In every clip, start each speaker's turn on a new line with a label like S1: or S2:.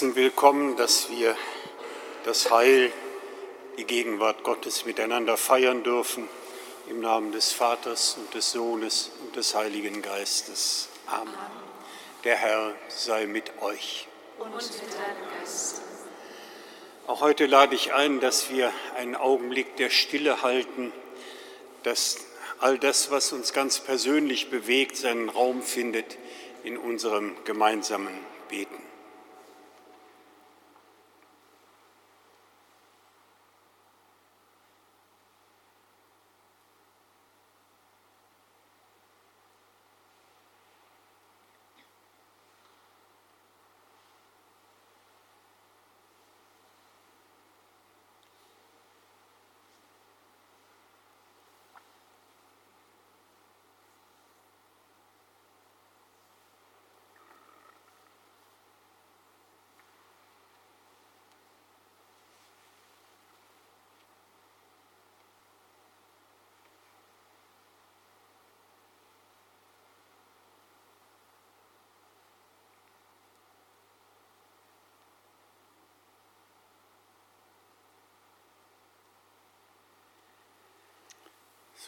S1: Herzen willkommen, dass wir das Heil, die Gegenwart Gottes miteinander feiern dürfen. Im Namen des Vaters und des Sohnes und des Heiligen Geistes. Amen. Der Herr sei mit euch.
S2: Und mit deinem Geist.
S1: Auch heute lade ich ein, dass wir einen Augenblick der Stille halten, dass all das, was uns ganz persönlich bewegt, seinen Raum findet in unserem gemeinsamen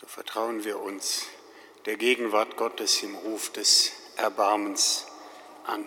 S1: So vertrauen wir uns der Gegenwart Gottes im Ruf des Erbarmens an.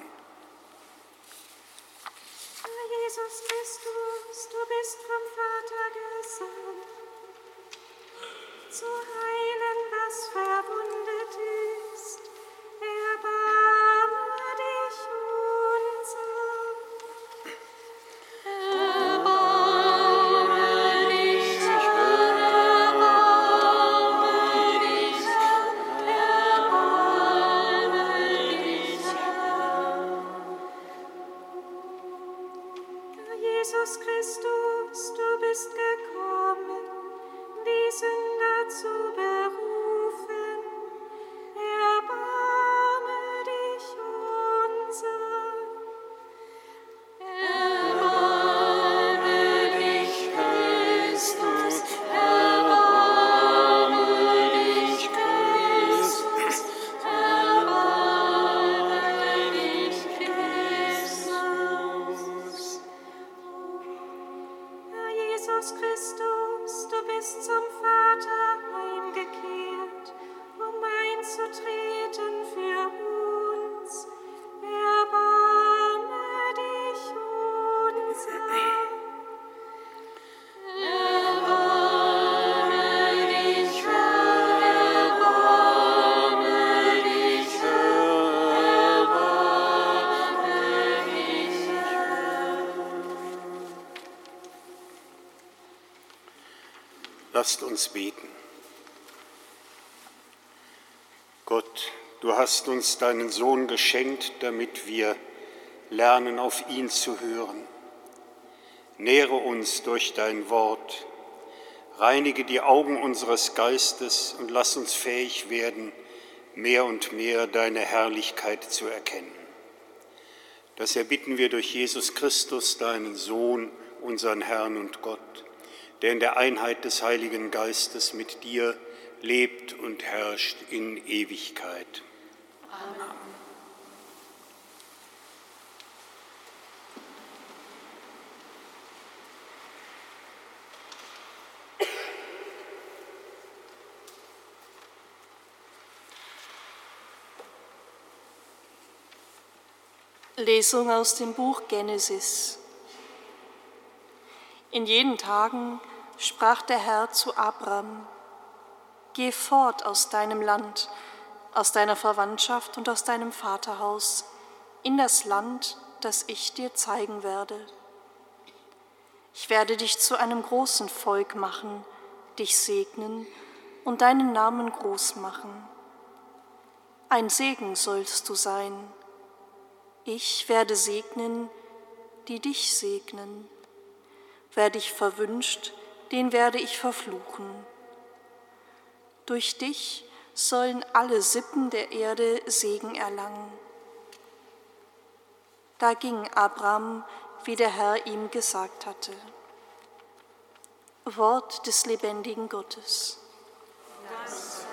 S1: Lasst uns beten. Gott, du hast uns deinen Sohn geschenkt, damit wir lernen, auf ihn zu hören. Nähre uns durch dein Wort, reinige die Augen unseres Geistes und lass uns fähig werden, mehr und mehr deine Herrlichkeit zu erkennen. Das erbitten wir durch Jesus Christus, deinen Sohn, unseren Herrn und Gott, der in der Einheit des Heiligen Geistes mit dir lebt und herrscht in Ewigkeit. Amen.
S3: Lesung aus dem Buch Genesis. In jenen Tagen sprach der Herr zu Abram, Geh fort aus deinem Land, aus deiner Verwandtschaft und aus deinem Vaterhaus, in das Land, das ich dir zeigen werde. Ich werde dich zu einem großen Volk machen, dich segnen und deinen Namen groß machen. Ein Segen sollst du sein ich werde segnen, die dich segnen. Wer dich verwünscht, den werde ich verfluchen. Durch dich sollen alle Sippen der Erde Segen erlangen. Da ging Abraham, wie der Herr ihm gesagt hatte. Wort des lebendigen Gottes. Das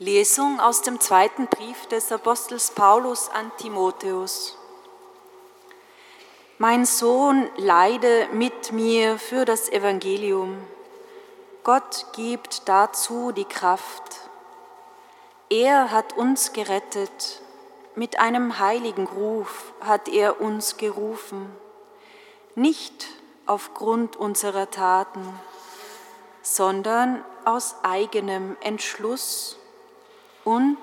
S4: Lesung aus dem zweiten Brief des Apostels Paulus an Timotheus. Mein Sohn, leide mit mir für das Evangelium. Gott gibt dazu die Kraft. Er hat uns gerettet. Mit einem heiligen Ruf hat er uns gerufen. Nicht aufgrund unserer Taten, sondern aus eigenem Entschluss und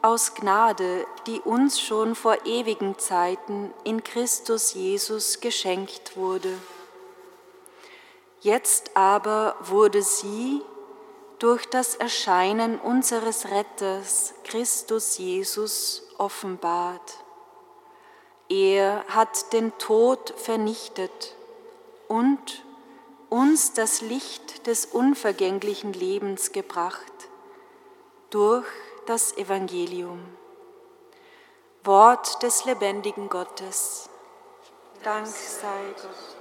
S4: aus Gnade, die uns schon vor ewigen Zeiten in Christus Jesus geschenkt wurde. Jetzt aber wurde sie durch das Erscheinen unseres Retters Christus Jesus offenbart. Er hat den Tod vernichtet und uns das Licht des unvergänglichen Lebens gebracht durch das Evangelium. Wort des lebendigen Gottes. Dank sei Gott.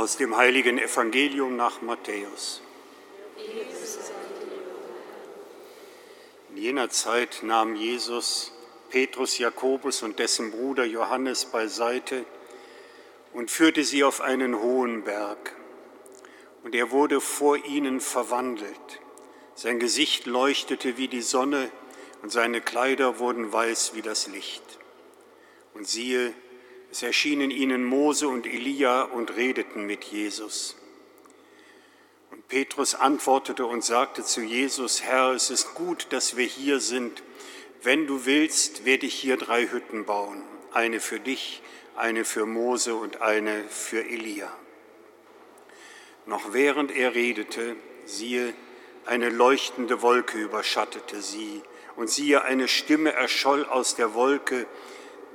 S1: Aus dem heiligen Evangelium nach Matthäus. In jener Zeit nahm Jesus Petrus, Jakobus und dessen Bruder Johannes beiseite und führte sie auf einen hohen Berg. Und er wurde vor ihnen verwandelt. Sein Gesicht leuchtete wie die Sonne und seine Kleider wurden weiß wie das Licht. Und siehe, es erschienen ihnen Mose und Elia und redeten mit Jesus. Und Petrus antwortete und sagte zu Jesus, Herr, es ist gut, dass wir hier sind. Wenn du willst, werde ich hier drei Hütten bauen, eine für dich, eine für Mose und eine für Elia. Noch während er redete, siehe, eine leuchtende Wolke überschattete sie, und siehe, eine Stimme erscholl aus der Wolke,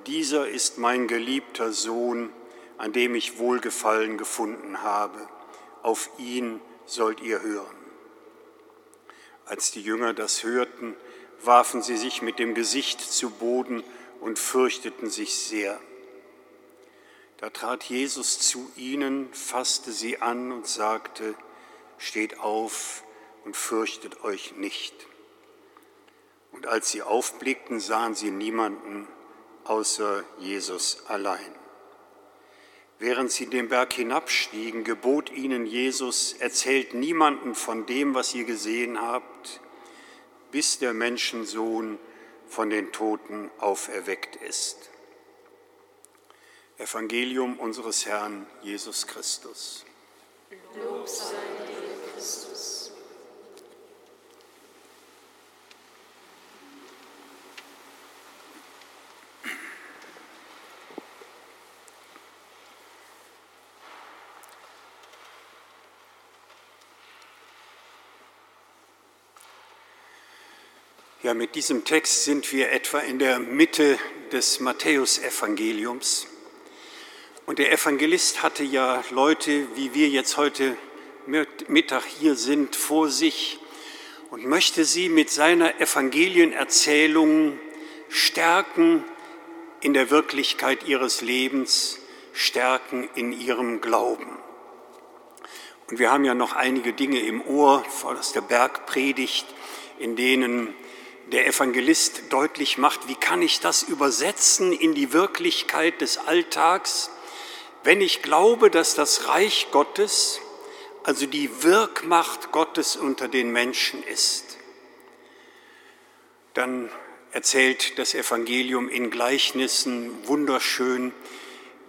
S1: dieser ist mein geliebter Sohn, an dem ich Wohlgefallen gefunden habe. Auf ihn sollt ihr hören. Als die Jünger das hörten, warfen sie sich mit dem Gesicht zu Boden und fürchteten sich sehr. Da trat Jesus zu ihnen, fasste sie an und sagte, Steht auf und fürchtet euch nicht. Und als sie aufblickten, sahen sie niemanden außer Jesus allein. Während sie den Berg hinabstiegen, gebot ihnen Jesus, erzählt niemanden von dem, was ihr gesehen habt, bis der Menschensohn von den Toten auferweckt ist. Evangelium unseres Herrn Jesus Christus.
S2: Lob sei dir, Christus.
S1: Ja, mit diesem Text sind wir etwa in der Mitte des Matthäusevangeliums. Und der Evangelist hatte ja Leute, wie wir jetzt heute Mittag hier sind, vor sich und möchte sie mit seiner Evangelienerzählung stärken in der Wirklichkeit ihres Lebens, stärken in ihrem Glauben. Und wir haben ja noch einige Dinge im Ohr aus der Bergpredigt, in denen der Evangelist deutlich macht, wie kann ich das übersetzen in die Wirklichkeit des Alltags, wenn ich glaube, dass das Reich Gottes, also die Wirkmacht Gottes unter den Menschen ist. Dann erzählt das Evangelium in Gleichnissen wunderschön,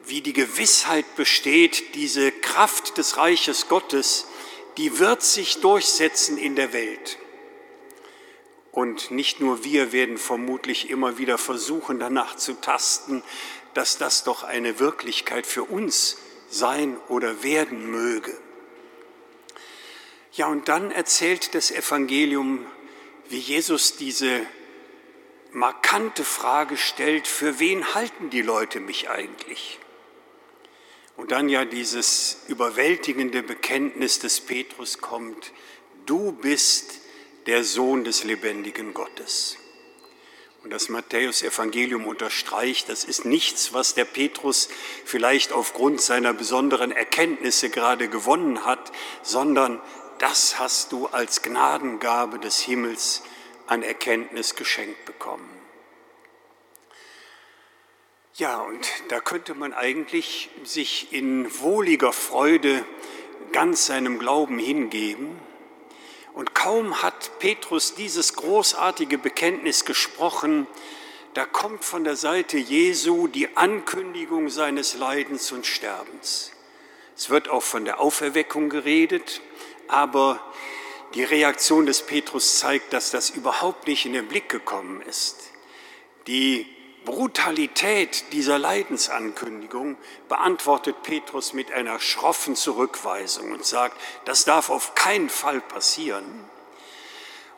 S1: wie die Gewissheit besteht, diese Kraft des Reiches Gottes, die wird sich durchsetzen in der Welt. Und nicht nur wir werden vermutlich immer wieder versuchen, danach zu tasten, dass das doch eine Wirklichkeit für uns sein oder werden möge. Ja, und dann erzählt das Evangelium, wie Jesus diese markante Frage stellt, für wen halten die Leute mich eigentlich? Und dann ja dieses überwältigende Bekenntnis des Petrus kommt, du bist der Sohn des lebendigen Gottes. Und das Matthäus-Evangelium unterstreicht, das ist nichts, was der Petrus vielleicht aufgrund seiner besonderen Erkenntnisse gerade gewonnen hat, sondern das hast du als Gnadengabe des Himmels an Erkenntnis geschenkt bekommen. Ja, und da könnte man eigentlich sich in wohliger Freude ganz seinem Glauben hingeben Und kaum hat Petrus dieses großartige Bekenntnis gesprochen, da kommt von der Seite Jesu die Ankündigung seines Leidens und Sterbens. Es wird auch von der Auferweckung geredet, aber die Reaktion des Petrus zeigt, dass das überhaupt nicht in den Blick gekommen ist. Die Brutalität dieser Leidensankündigung beantwortet Petrus mit einer schroffen Zurückweisung und sagt, das darf auf keinen Fall passieren.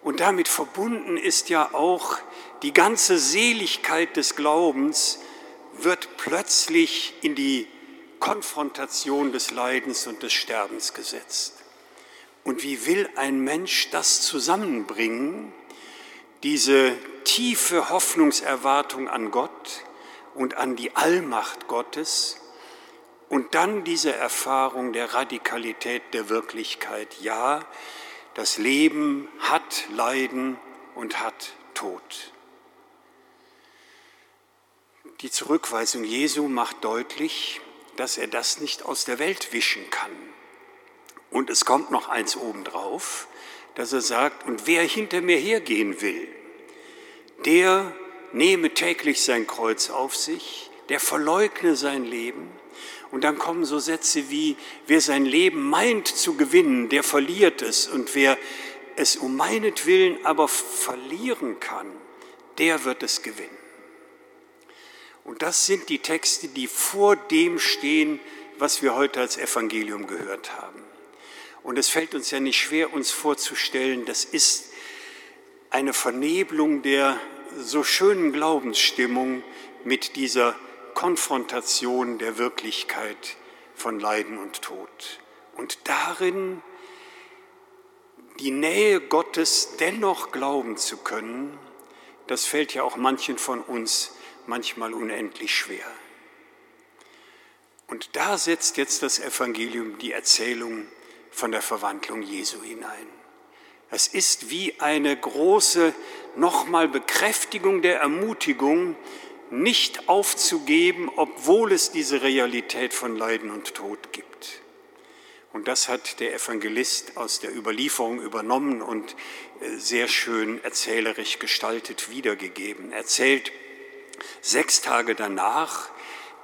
S1: Und damit verbunden ist ja auch die ganze Seligkeit des Glaubens wird plötzlich in die Konfrontation des Leidens und des Sterbens gesetzt. Und wie will ein Mensch das zusammenbringen, diese tiefe Hoffnungserwartung an Gott und an die Allmacht Gottes und dann diese Erfahrung der Radikalität der Wirklichkeit. Ja, das Leben hat Leiden und hat Tod. Die Zurückweisung Jesu macht deutlich, dass er das nicht aus der Welt wischen kann. Und es kommt noch eins obendrauf, dass er sagt, und wer hinter mir hergehen will, der nehme täglich sein Kreuz auf sich, der verleugne sein Leben. Und dann kommen so Sätze wie, wer sein Leben meint zu gewinnen, der verliert es. Und wer es um meinetwillen aber verlieren kann, der wird es gewinnen. Und das sind die Texte, die vor dem stehen, was wir heute als Evangelium gehört haben. Und es fällt uns ja nicht schwer, uns vorzustellen, das ist eine Vernebelung der so schönen Glaubensstimmung mit dieser Konfrontation der Wirklichkeit von Leiden und Tod. Und darin die Nähe Gottes dennoch glauben zu können, das fällt ja auch manchen von uns manchmal unendlich schwer. Und da setzt jetzt das Evangelium die Erzählung von der Verwandlung Jesu hinein. Es ist wie eine große nochmal Bekräftigung der Ermutigung, nicht aufzugeben, obwohl es diese Realität von Leiden und Tod gibt. Und das hat der Evangelist aus der Überlieferung übernommen und äh, sehr schön erzählerisch gestaltet wiedergegeben. Erzählt sechs Tage danach,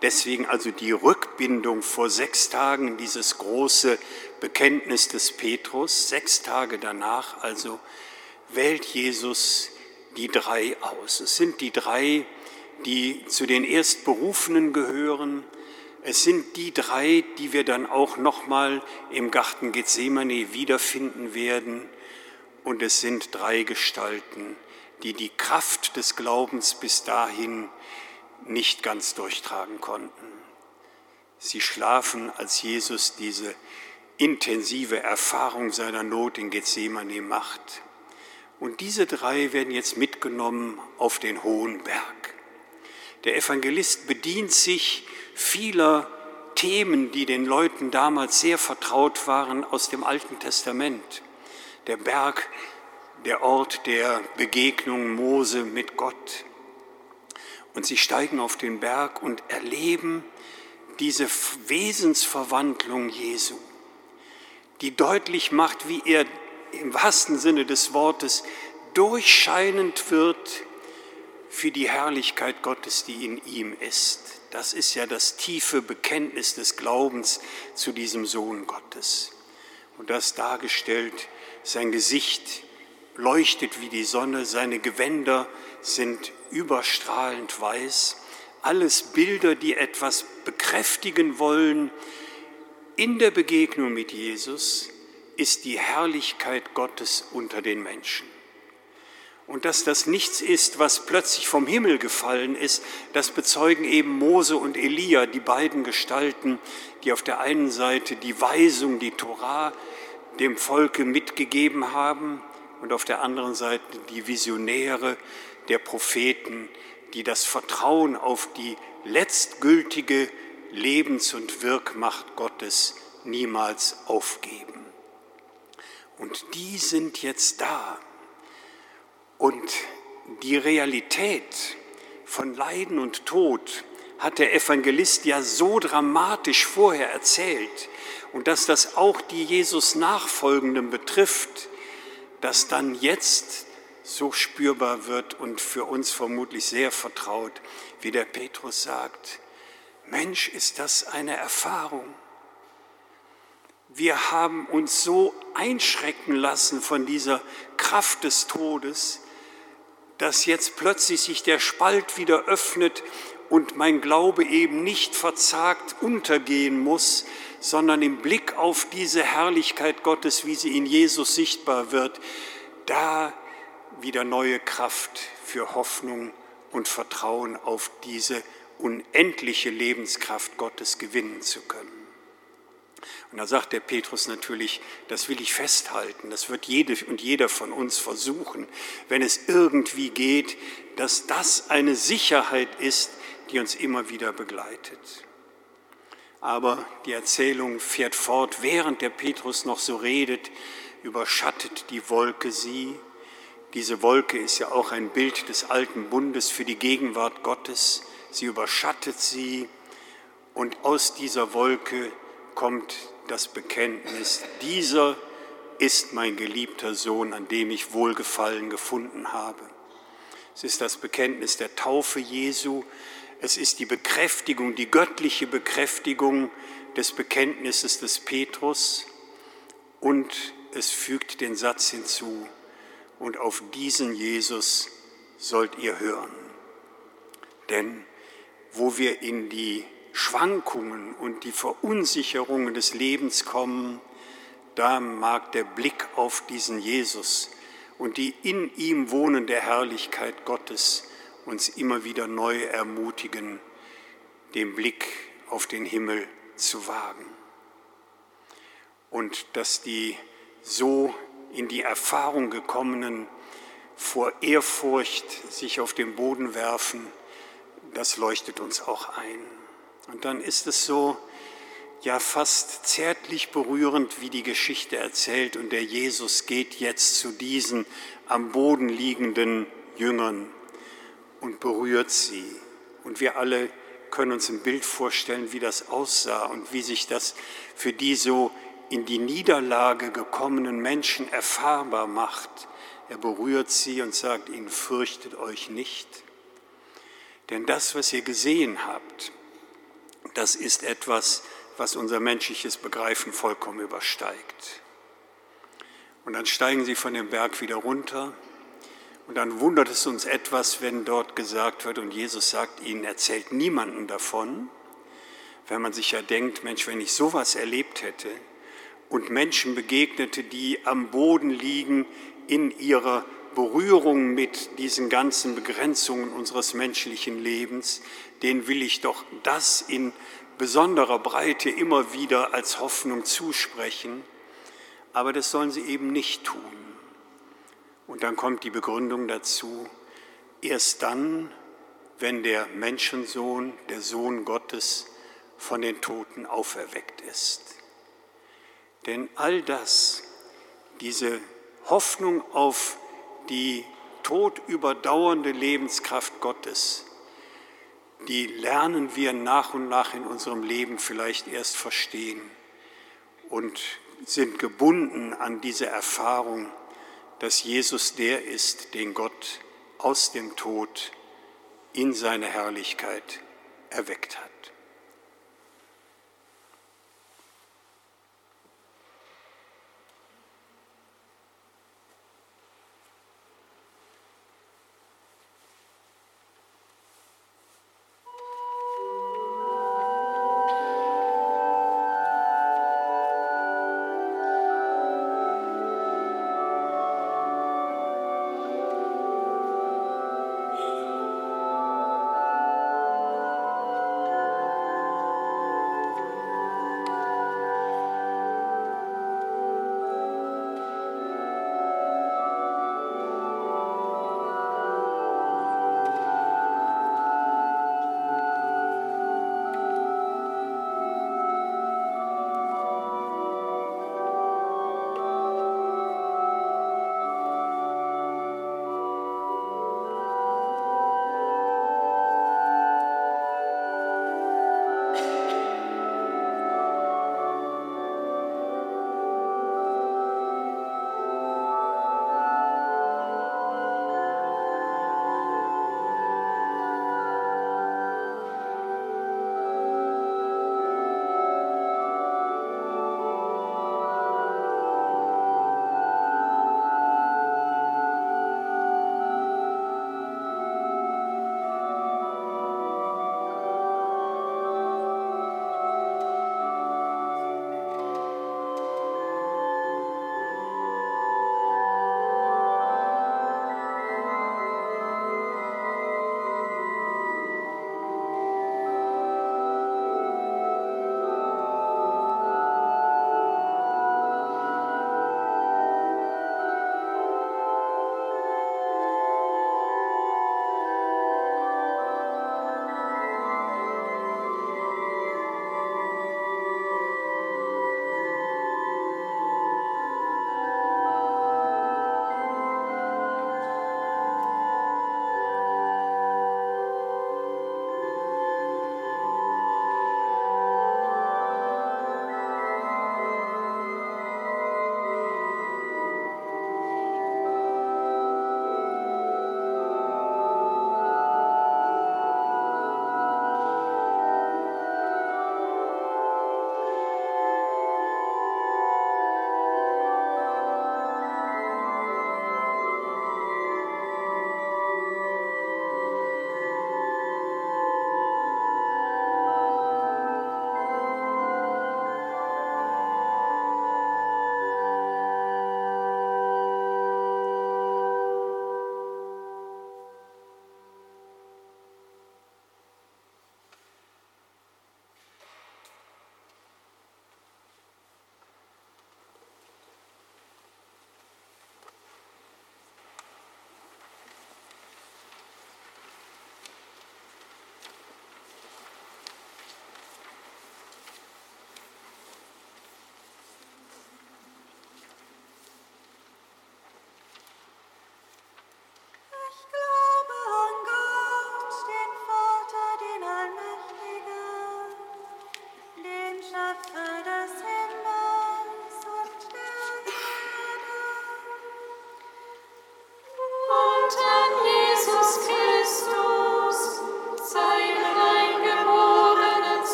S1: deswegen also die Rückbindung vor sechs Tagen, dieses große Bekenntnis des Petrus, sechs Tage danach also wählt Jesus die drei aus. Es sind die drei, die zu den Erstberufenen gehören. Es sind die drei, die wir dann auch nochmal im Garten Gethsemane wiederfinden werden. Und es sind drei Gestalten, die die Kraft des Glaubens bis dahin nicht ganz durchtragen konnten. Sie schlafen, als Jesus diese intensive Erfahrung seiner Not in Gethsemane macht. Und diese drei werden jetzt mitgenommen auf den hohen Berg. Der Evangelist bedient sich vieler Themen, die den Leuten damals sehr vertraut waren aus dem Alten Testament. Der Berg, der Ort der Begegnung Mose mit Gott. Und sie steigen auf den Berg und erleben diese Wesensverwandlung Jesu die deutlich macht, wie er im wahrsten Sinne des Wortes durchscheinend wird für die Herrlichkeit Gottes, die in ihm ist. Das ist ja das tiefe Bekenntnis des Glaubens zu diesem Sohn Gottes. Und das dargestellt, sein Gesicht leuchtet wie die Sonne, seine Gewänder sind überstrahlend weiß. Alles Bilder, die etwas bekräftigen wollen, in der Begegnung mit Jesus ist die Herrlichkeit Gottes unter den Menschen. Und dass das nichts ist, was plötzlich vom Himmel gefallen ist, das bezeugen eben Mose und Elia, die beiden Gestalten, die auf der einen Seite die Weisung, die Torah dem Volke mitgegeben haben und auf der anderen Seite die Visionäre der Propheten, die das Vertrauen auf die letztgültige Lebens- und Wirkmacht Gottes niemals aufgeben. Und die sind jetzt da. Und die Realität von Leiden und Tod hat der Evangelist ja so dramatisch vorher erzählt. Und dass das auch die Jesus Nachfolgenden betrifft, das dann jetzt so spürbar wird und für uns vermutlich sehr vertraut, wie der Petrus sagt, Mensch, ist das eine Erfahrung. Wir haben uns so einschrecken lassen von dieser Kraft des Todes, dass jetzt plötzlich sich der Spalt wieder öffnet und mein Glaube eben nicht verzagt untergehen muss, sondern im Blick auf diese Herrlichkeit Gottes, wie sie in Jesus sichtbar wird, da wieder neue Kraft für Hoffnung und Vertrauen auf diese unendliche Lebenskraft Gottes gewinnen zu können. Und da sagt der Petrus natürlich, das will ich festhalten, das wird jede und jeder von uns versuchen, wenn es irgendwie geht, dass das eine Sicherheit ist, die uns immer wieder begleitet. Aber die Erzählung fährt fort, während der Petrus noch so redet, überschattet die Wolke sie. Diese Wolke ist ja auch ein Bild des alten Bundes für die Gegenwart Gottes. Sie überschattet sie und aus dieser Wolke kommt das Bekenntnis, dieser ist mein geliebter Sohn, an dem ich Wohlgefallen gefunden habe. Es ist das Bekenntnis der Taufe Jesu, es ist die Bekräftigung, die göttliche Bekräftigung des Bekenntnisses des Petrus und es fügt den Satz hinzu, und auf diesen Jesus sollt ihr hören. Denn wo wir in die Schwankungen und die Verunsicherungen des Lebens kommen, da mag der Blick auf diesen Jesus und die in ihm wohnende Herrlichkeit Gottes uns immer wieder neu ermutigen, den Blick auf den Himmel zu wagen. Und dass die so in die Erfahrung gekommenen vor Ehrfurcht sich auf den Boden werfen, das leuchtet uns auch ein. Und dann ist es so, ja fast zärtlich berührend, wie die Geschichte erzählt. Und der Jesus geht jetzt zu diesen am Boden liegenden Jüngern und berührt sie. Und wir alle können uns ein Bild vorstellen, wie das aussah und wie sich das für die so in die Niederlage gekommenen Menschen erfahrbar macht. Er berührt sie und sagt ihnen, fürchtet euch nicht. Denn das, was ihr gesehen habt, das ist etwas, was unser menschliches Begreifen vollkommen übersteigt. Und dann steigen sie von dem Berg wieder runter und dann wundert es uns etwas, wenn dort gesagt wird und Jesus sagt ihnen, erzählt niemanden davon, wenn man sich ja denkt, Mensch, wenn ich sowas erlebt hätte und Menschen begegnete, die am Boden liegen in ihrer Berührung mit diesen ganzen Begrenzungen unseres menschlichen Lebens, den will ich doch das in besonderer Breite immer wieder als Hoffnung zusprechen. Aber das sollen sie eben nicht tun. Und dann kommt die Begründung dazu, erst dann, wenn der Menschensohn, der Sohn Gottes, von den Toten auferweckt ist. Denn all das, diese Hoffnung auf die todüberdauernde Lebenskraft Gottes, die lernen wir nach und nach in unserem Leben vielleicht erst verstehen und sind gebunden an diese Erfahrung, dass Jesus der ist, den Gott aus dem Tod in seine Herrlichkeit erweckt hat.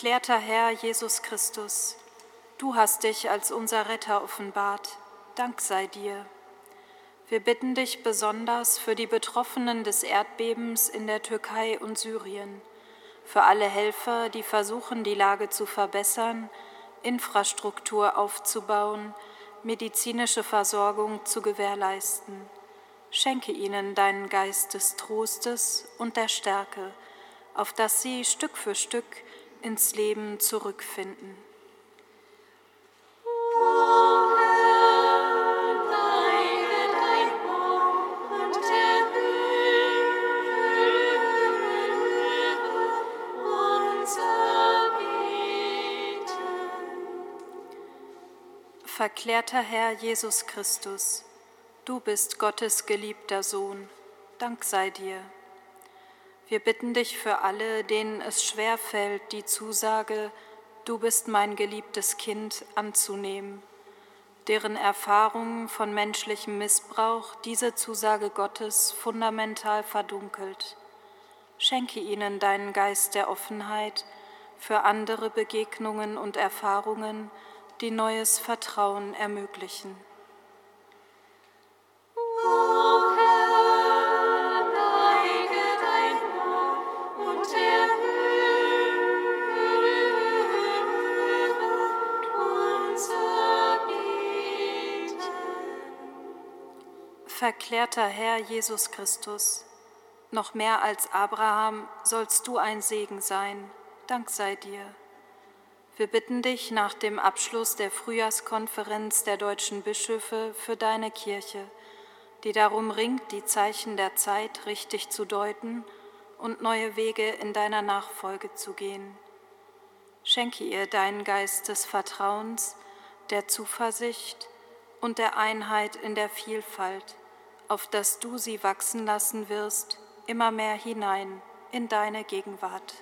S5: Verklärter Herr Jesus Christus, du hast dich als unser Retter offenbart. Dank sei dir. Wir bitten dich besonders für die Betroffenen des Erdbebens in der Türkei und Syrien, für alle Helfer, die versuchen, die Lage zu verbessern, Infrastruktur aufzubauen, medizinische Versorgung zu gewährleisten. Schenke ihnen deinen Geist des Trostes und der Stärke, auf dass sie Stück für Stück ins Leben zurückfinden. Verklärter Herr Jesus Christus, du bist Gottes geliebter Sohn, Dank sei dir. Wir bitten dich für alle, denen es schwer fällt, die Zusage, du bist mein geliebtes Kind, anzunehmen, deren Erfahrung von menschlichem Missbrauch diese Zusage Gottes fundamental verdunkelt. Schenke ihnen deinen Geist der Offenheit für andere Begegnungen und Erfahrungen, die neues Vertrauen ermöglichen. Verklärter Herr Jesus Christus, noch mehr als Abraham sollst du ein Segen sein, Dank sei dir. Wir bitten dich nach dem Abschluss der Frühjahrskonferenz der deutschen Bischöfe für deine Kirche, die darum ringt, die Zeichen der Zeit richtig zu deuten und neue Wege in deiner Nachfolge zu gehen. Schenke ihr deinen Geist des Vertrauens, der Zuversicht und der Einheit in der Vielfalt auf das du sie wachsen lassen wirst, immer mehr hinein in deine Gegenwart.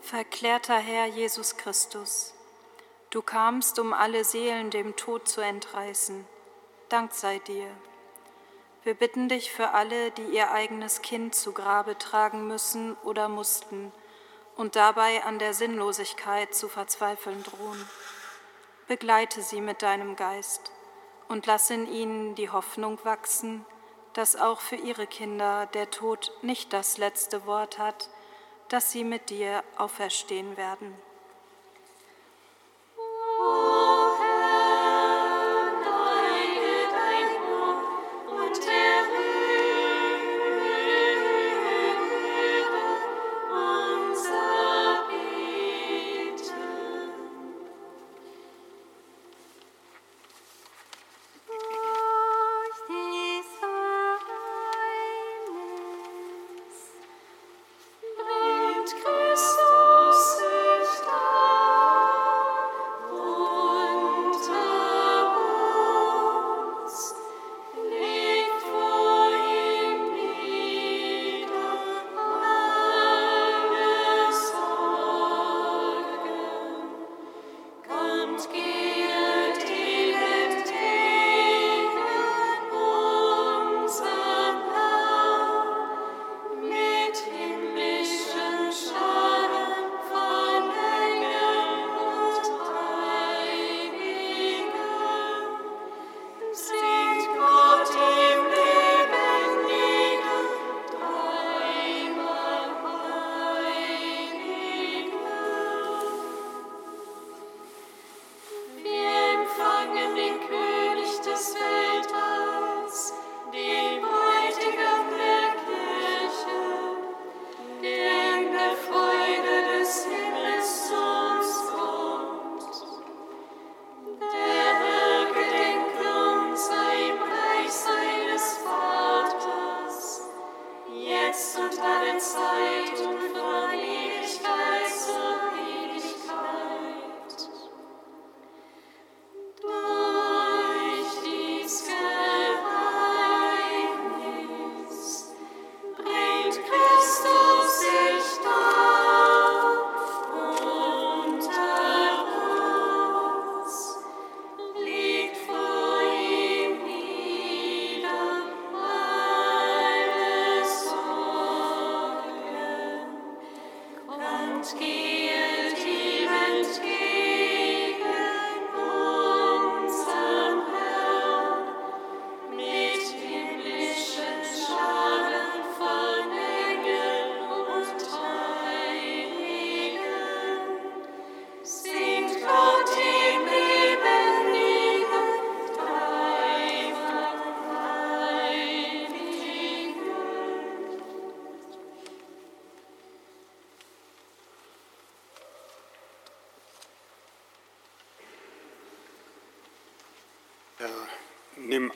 S5: Verklärter Herr Jesus Christus, du kamst, um alle Seelen dem Tod zu entreißen Dank sei dir. Wir bitten dich für alle, die ihr eigenes Kind zu Grabe tragen müssen oder mussten und dabei an der Sinnlosigkeit zu verzweifeln drohen. Begleite sie mit deinem Geist und lass in ihnen die Hoffnung wachsen, dass auch für ihre Kinder der Tod nicht das letzte Wort hat, dass sie mit dir auferstehen werden.
S1: Nimm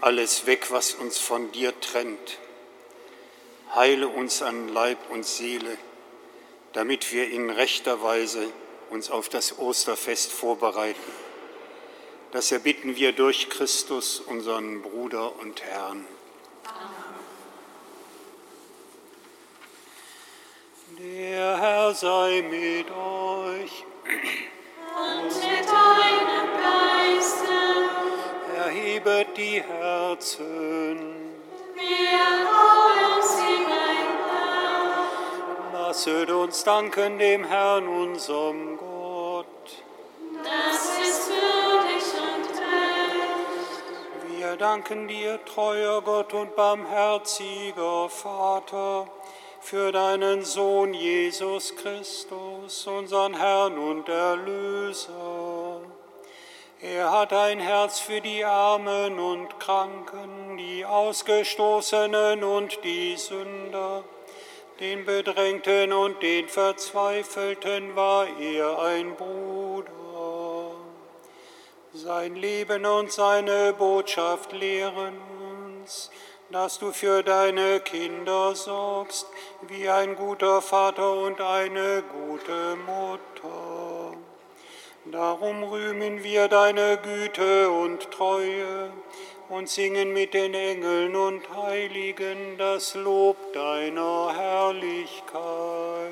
S1: alles weg, was uns von dir trennt. Heile uns an Leib und Seele, damit wir in rechter Weise uns auf das Osterfest vorbereiten. Das erbitten wir durch Christus, unseren Bruder und Herrn. Der Herr sei mit euch. Erhebet die Herzen.
S2: Wir wollen sie mein
S1: Lasset uns danken dem Herrn, unserem Gott.
S2: Das ist würdig und recht.
S1: Wir danken dir, treuer Gott und barmherziger Vater, für deinen Sohn Jesus Christus, unseren Herrn und Erlöser. Er hat ein Herz für die Armen und Kranken, die Ausgestoßenen und die Sünder. Den Bedrängten und den Verzweifelten war er ein Bruder. Sein Leben und seine Botschaft lehren uns, dass du für deine Kinder sorgst, wie ein guter Vater und eine gute Mutter. Darum rühmen wir deine Güte und Treue und singen mit den Engeln und Heiligen das Lob deiner Herrlichkeit.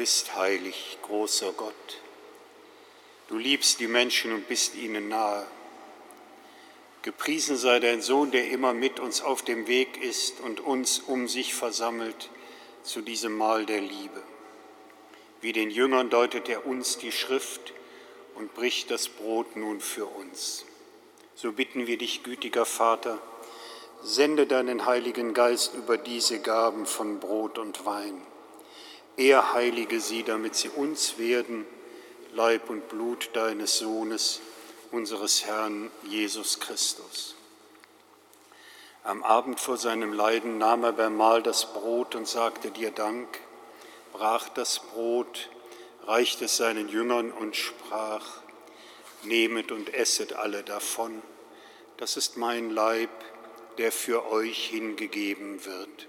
S1: Bist heilig, großer Gott. Du liebst die Menschen und bist ihnen nahe. Gepriesen sei dein Sohn, der immer mit uns auf dem Weg ist und uns um sich versammelt zu diesem Mahl der Liebe. Wie den Jüngern deutet er uns die Schrift und bricht das Brot nun für uns. So bitten wir dich, gütiger Vater, sende deinen Heiligen Geist über diese Gaben von Brot und Wein. Er heilige sie, damit sie uns werden, Leib und Blut deines Sohnes, unseres Herrn Jesus Christus. Am Abend vor seinem Leiden nahm er beim Mahl das Brot und sagte dir Dank, brach das Brot, reichte es seinen Jüngern und sprach, Nehmet und esset alle davon, das ist mein Leib, der für euch hingegeben wird.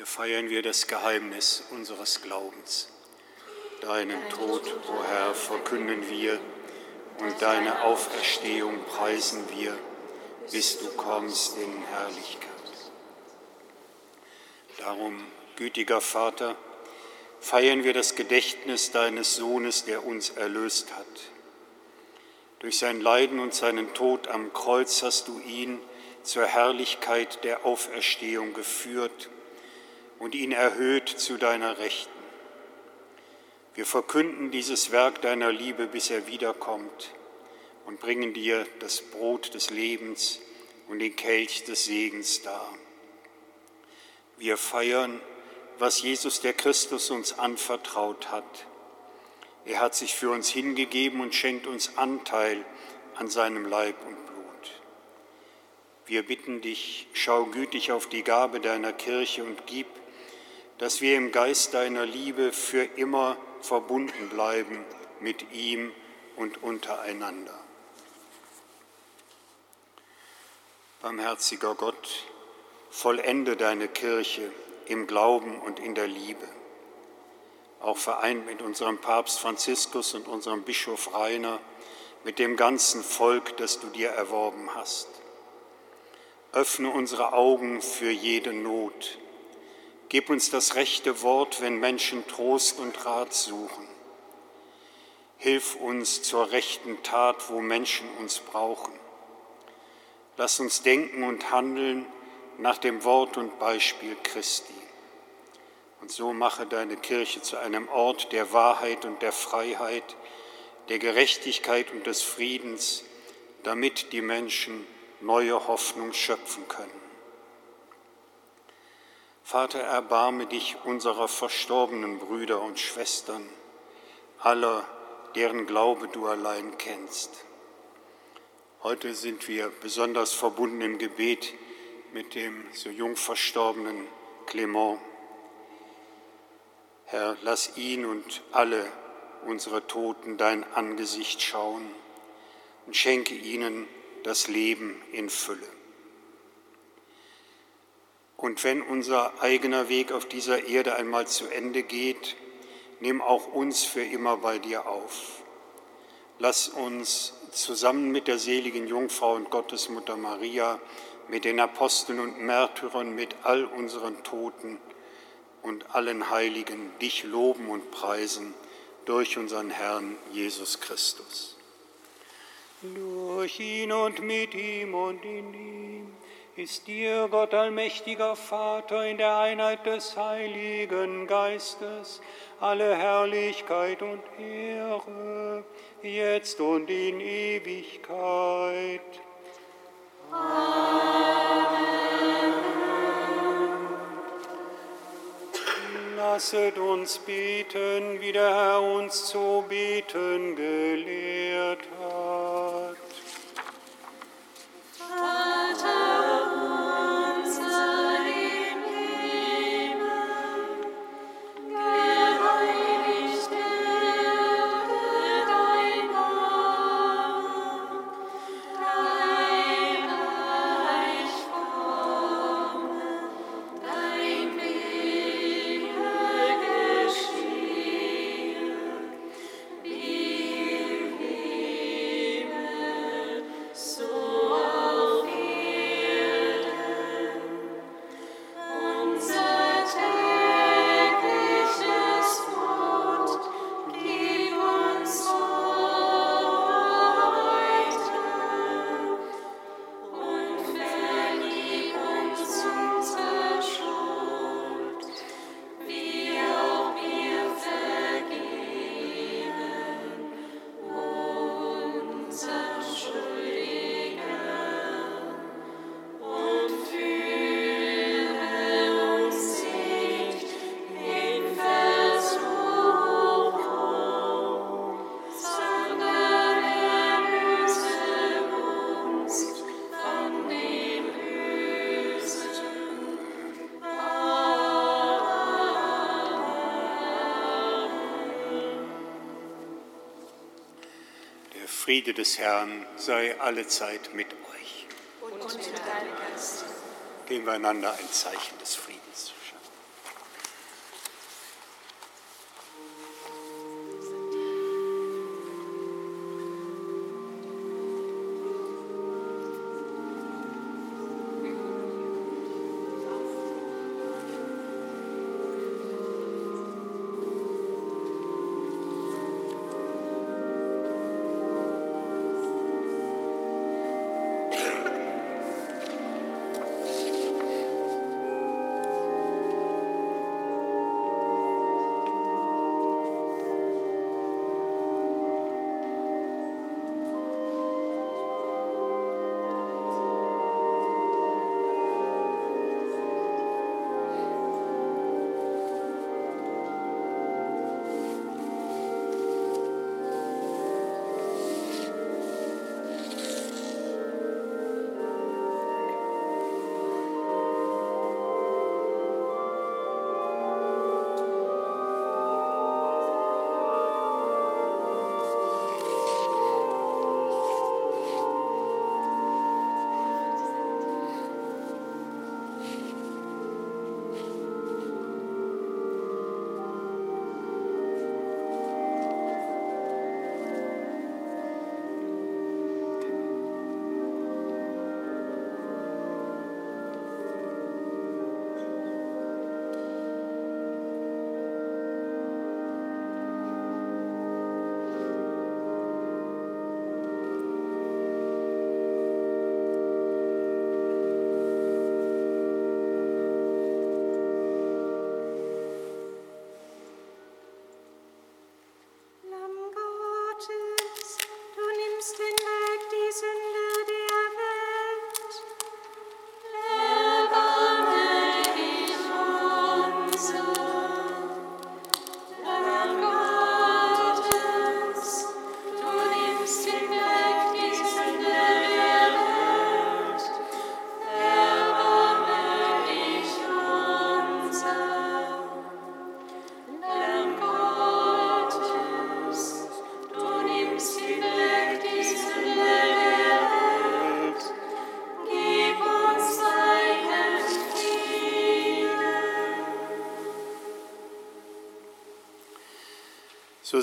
S1: Hier feiern wir das Geheimnis unseres Glaubens. Deinen Tod, o Herr, verkünden wir und deine Auferstehung preisen wir, bis du kommst in Herrlichkeit. Darum, gütiger Vater, feiern wir das Gedächtnis deines Sohnes, der uns erlöst hat. Durch sein Leiden und seinen Tod am Kreuz hast du ihn zur Herrlichkeit der Auferstehung geführt und ihn erhöht zu deiner Rechten. Wir verkünden dieses Werk deiner Liebe, bis er wiederkommt und bringen dir das Brot des Lebens und den Kelch des Segens dar. Wir feiern, was Jesus der Christus uns anvertraut hat. Er hat sich für uns hingegeben und schenkt uns Anteil an seinem Leib und Blut. Wir bitten dich, schau gütig auf die Gabe deiner Kirche und gib, dass wir im Geist deiner Liebe für immer verbunden bleiben mit ihm und untereinander. Barmherziger Gott, vollende deine Kirche im Glauben und in der Liebe, auch vereint mit unserem Papst Franziskus und unserem Bischof Rainer, mit dem ganzen Volk, das du dir erworben hast. Öffne unsere Augen für jede Not. Gib uns das rechte Wort, wenn Menschen Trost und Rat suchen. Hilf uns zur rechten Tat, wo Menschen uns brauchen. Lass uns denken und handeln nach dem Wort und Beispiel Christi. Und so mache deine Kirche zu einem Ort der Wahrheit und der Freiheit, der Gerechtigkeit und des Friedens, damit die Menschen neue Hoffnung schöpfen können. Vater, erbarme dich unserer verstorbenen Brüder und Schwestern, aller, deren Glaube du allein kennst. Heute sind wir besonders verbunden im Gebet mit dem so jung verstorbenen Clement. Herr, lass ihn und alle unsere Toten dein Angesicht schauen und schenke ihnen das Leben in Fülle. Und wenn unser eigener Weg auf dieser Erde einmal zu Ende geht, nimm auch uns für immer bei dir auf. Lass uns zusammen mit der seligen Jungfrau und Gottesmutter Maria, mit den Aposteln und Märtyrern, mit all unseren Toten und allen Heiligen dich loben und preisen durch unseren Herrn Jesus Christus. Durch ihn und mit ihm und in ihm ist dir, Gott allmächtiger Vater, in der Einheit des Heiligen Geistes, alle Herrlichkeit und Ehre jetzt und in Ewigkeit. Lasset uns beten, wie der Herr uns zu beten gelehrt Friede des Herrn sei allezeit mit euch.
S6: Und mit deinem Geist.
S1: Geben wir einander ein Zeichen des Friedens.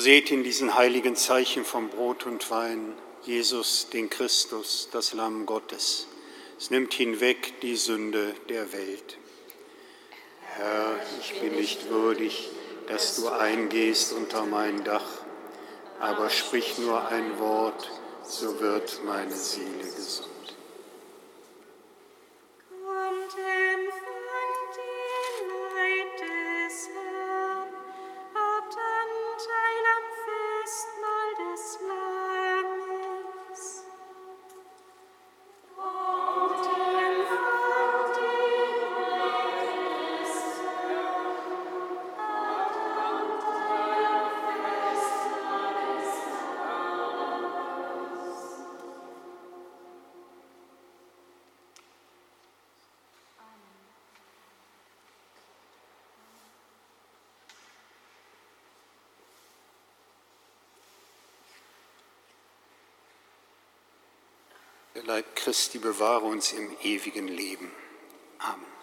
S1: Seht in diesen heiligen Zeichen vom Brot und Wein Jesus, den Christus, das Lamm Gottes. Es nimmt hinweg die Sünde der Welt. Herr, ich bin nicht würdig, dass du eingehst unter mein Dach, aber sprich nur ein Wort, so wird meine Seele gesund. Christi bewahre uns im ewigen Leben. Amen.
S7: Amen.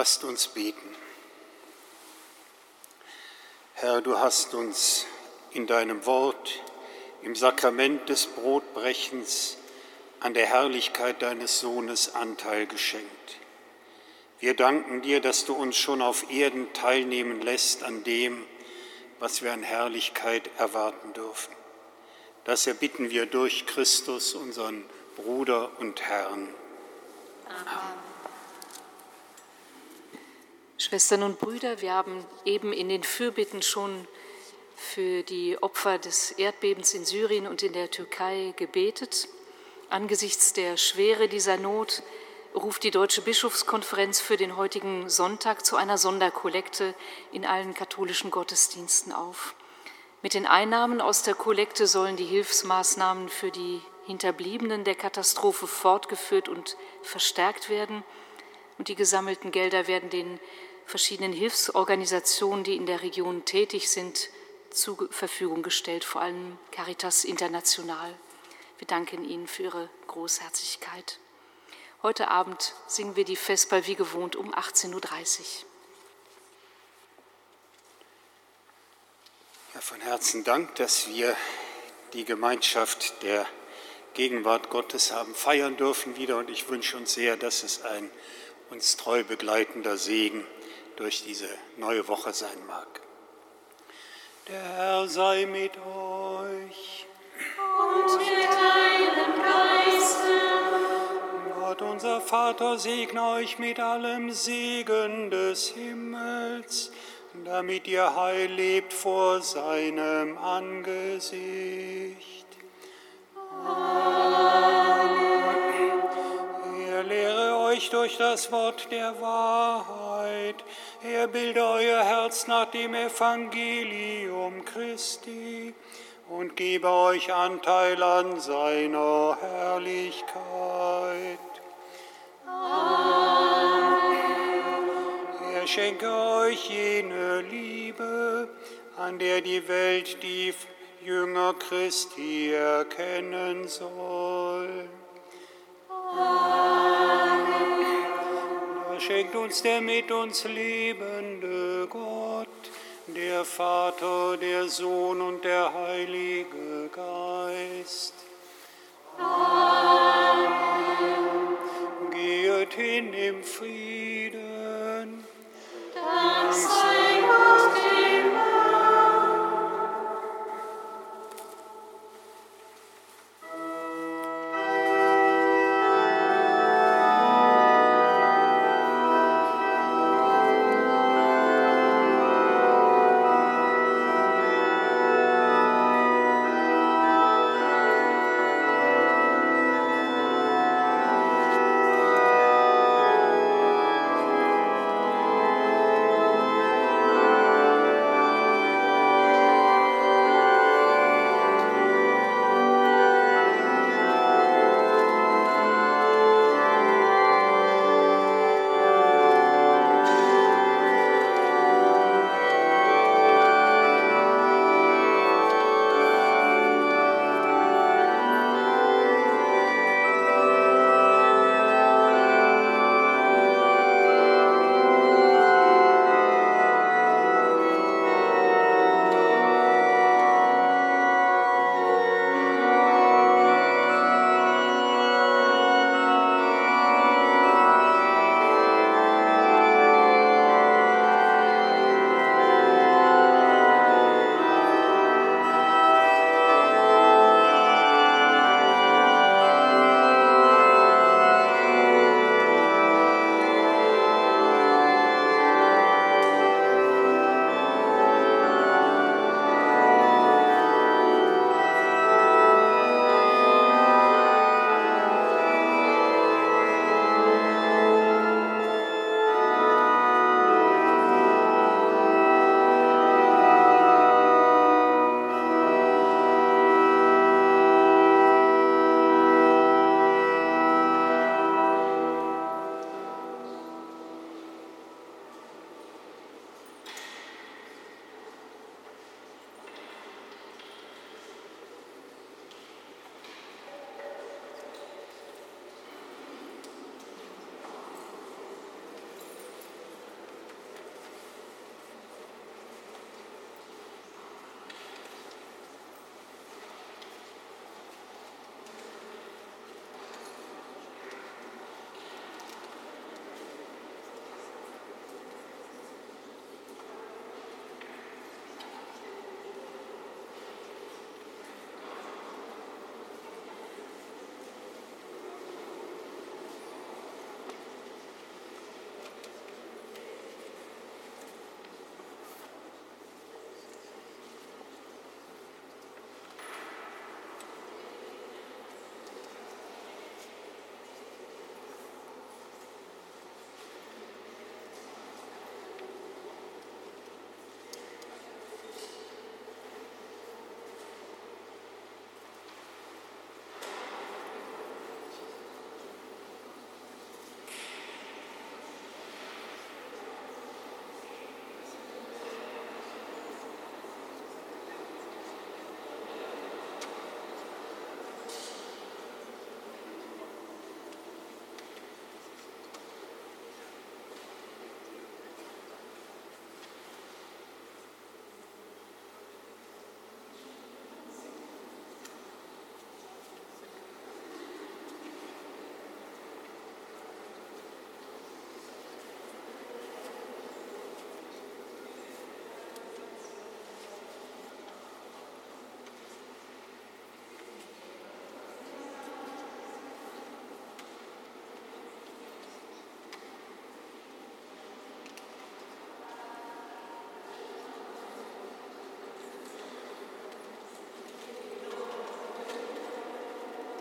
S1: Lasst uns beten. Herr, du hast uns in deinem Wort, im Sakrament des Brotbrechens, an der Herrlichkeit deines Sohnes Anteil geschenkt. Wir danken dir, dass du uns schon auf Erden teilnehmen lässt an dem, was wir an Herrlichkeit erwarten dürfen. Das erbitten wir durch Christus, unseren Bruder und Herrn.
S3: Amen. Schwestern und Brüder, wir haben eben in den Fürbitten schon für die Opfer des Erdbebens in Syrien und in der Türkei gebetet. Angesichts der Schwere dieser Not ruft die Deutsche Bischofskonferenz für den heutigen Sonntag zu einer Sonderkollekte in allen katholischen Gottesdiensten auf. Mit den Einnahmen aus der Kollekte sollen die Hilfsmaßnahmen für die Hinterbliebenen der Katastrophe fortgeführt und verstärkt werden. Und die gesammelten Gelder werden den verschiedenen Hilfsorganisationen, die in der Region tätig sind, zur Verfügung gestellt, vor allem Caritas International. Wir danken Ihnen für Ihre Großherzigkeit. Heute Abend singen wir die Vesper wie gewohnt um 18.30 Uhr.
S1: Ja, von Herzen Dank, dass wir die Gemeinschaft der Gegenwart Gottes haben feiern dürfen wieder und ich wünsche uns sehr, dass es ein uns treu begleitender Segen durch diese neue Woche sein mag. Der Herr sei mit euch.
S2: Und mit deinem Geiste.
S1: Gott, unser Vater, segne euch mit allem Segen des Himmels, damit ihr heil lebt vor seinem Angesicht. Lehre euch durch das Wort der Wahrheit. Er bilde euer Herz nach dem Evangelium Christi und gebe euch Anteil an seiner Herrlichkeit. Er schenke euch jene Liebe, an der die Welt die Jünger Christi erkennen soll. Er schenkt uns der mit uns lebende Gott, der Vater, der Sohn und der Heilige Geist.
S2: Amen. Gehet hin im Frieden. Dank sei Gott,